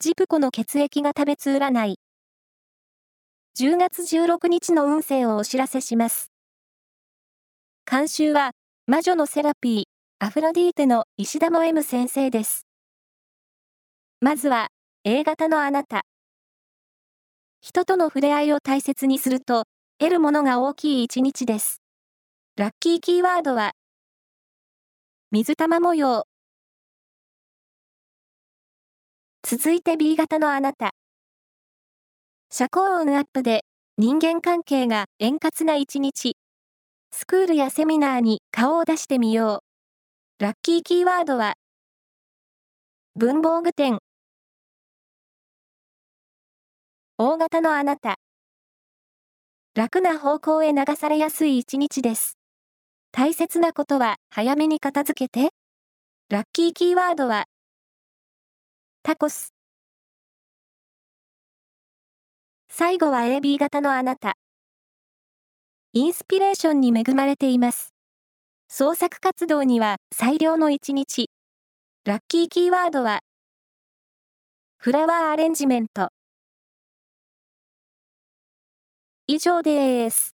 ジプコの血液が食べつ占い。10月16日の運勢をお知らせします。監修は、魔女のセラピー、アフロディーテの石田も M 先生です。まずは、A 型のあなた。人との触れ合いを大切にすると、得るものが大きい一日です。ラッキーキーワードは、水玉模様。続いて B 型のあなた。社交運アップで人間関係が円滑な一日。スクールやセミナーに顔を出してみよう。ラッキーキーワードは文房具店。大型のあなた。楽な方向へ流されやすい一日です。大切なことは早めに片付けて。ラッキーキーワードは、タコス。最後は AB 型のあなた。インスピレーションに恵まれています。創作活動には最良の一日。ラッキーキーワードは、フラワーアレンジメント。以上です。